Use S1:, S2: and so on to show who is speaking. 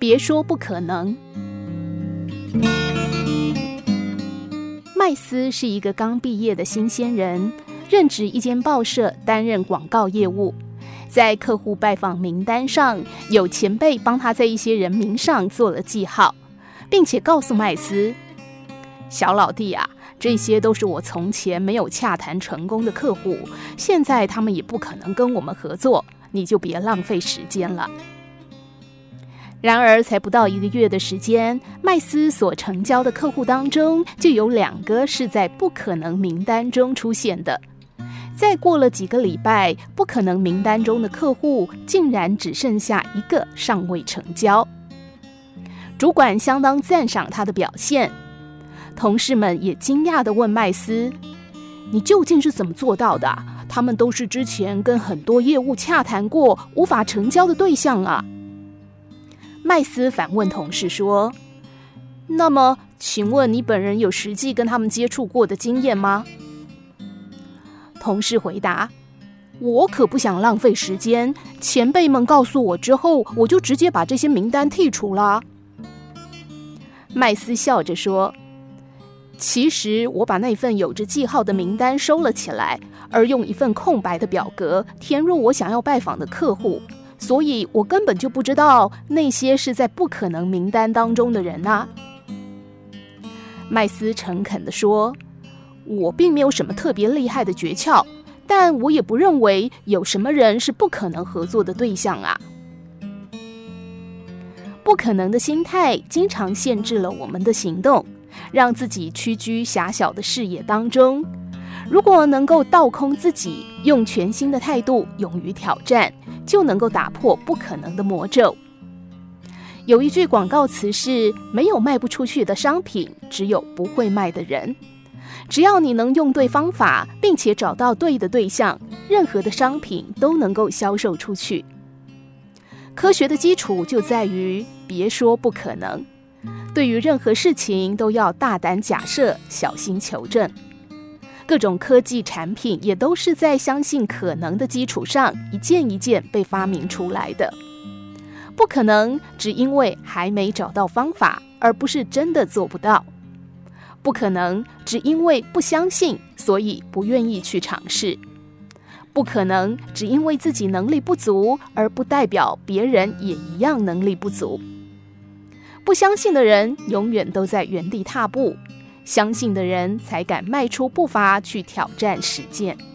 S1: 别说不可能。麦斯是一个刚毕业的新鲜人，任职一间报社，担任广告业务。在客户拜访名单上，有前辈帮他在一些人名上做了记号，并且告诉麦斯：“小老弟啊，这些都是我从前没有洽谈成功的客户，现在他们也不可能跟我们合作，你就别浪费时间了。”然而，才不到一个月的时间，麦斯所成交的客户当中，就有两个是在不可能名单中出现的。再过了几个礼拜，不可能名单中的客户竟然只剩下一个尚未成交。主管相当赞赏他的表现，同事们也惊讶地问麦斯：“你究竟是怎么做到的？他们都是之前跟很多业务洽谈过，无法成交的对象啊。”麦斯反问同事说：“那么，请问你本人有实际跟他们接触过的经验吗？”同事回答：“我可不想浪费时间，前辈们告诉我之后，我就直接把这些名单剔除了。”麦斯笑着说：“其实我把那份有着记号的名单收了起来，而用一份空白的表格填入我想要拜访的客户。”所以我根本就不知道那些是在不可能名单当中的人啊。麦斯诚恳地说：“我并没有什么特别厉害的诀窍，但我也不认为有什么人是不可能合作的对象啊。不可能的心态经常限制了我们的行动，让自己屈居狭小的视野当中。如果能够倒空自己，用全新的态度勇于挑战。”就能够打破不可能的魔咒。有一句广告词是：“没有卖不出去的商品，只有不会卖的人。”只要你能用对方法，并且找到对的对象，任何的商品都能够销售出去。科学的基础就在于别说不可能。对于任何事情，都要大胆假设，小心求证。各种科技产品也都是在相信可能的基础上，一件一件被发明出来的。不可能只因为还没找到方法，而不是真的做不到。不可能只因为不相信，所以不愿意去尝试。不可能只因为自己能力不足，而不代表别人也一样能力不足。不相信的人永远都在原地踏步。相信的人才敢迈出步伐去挑战实践。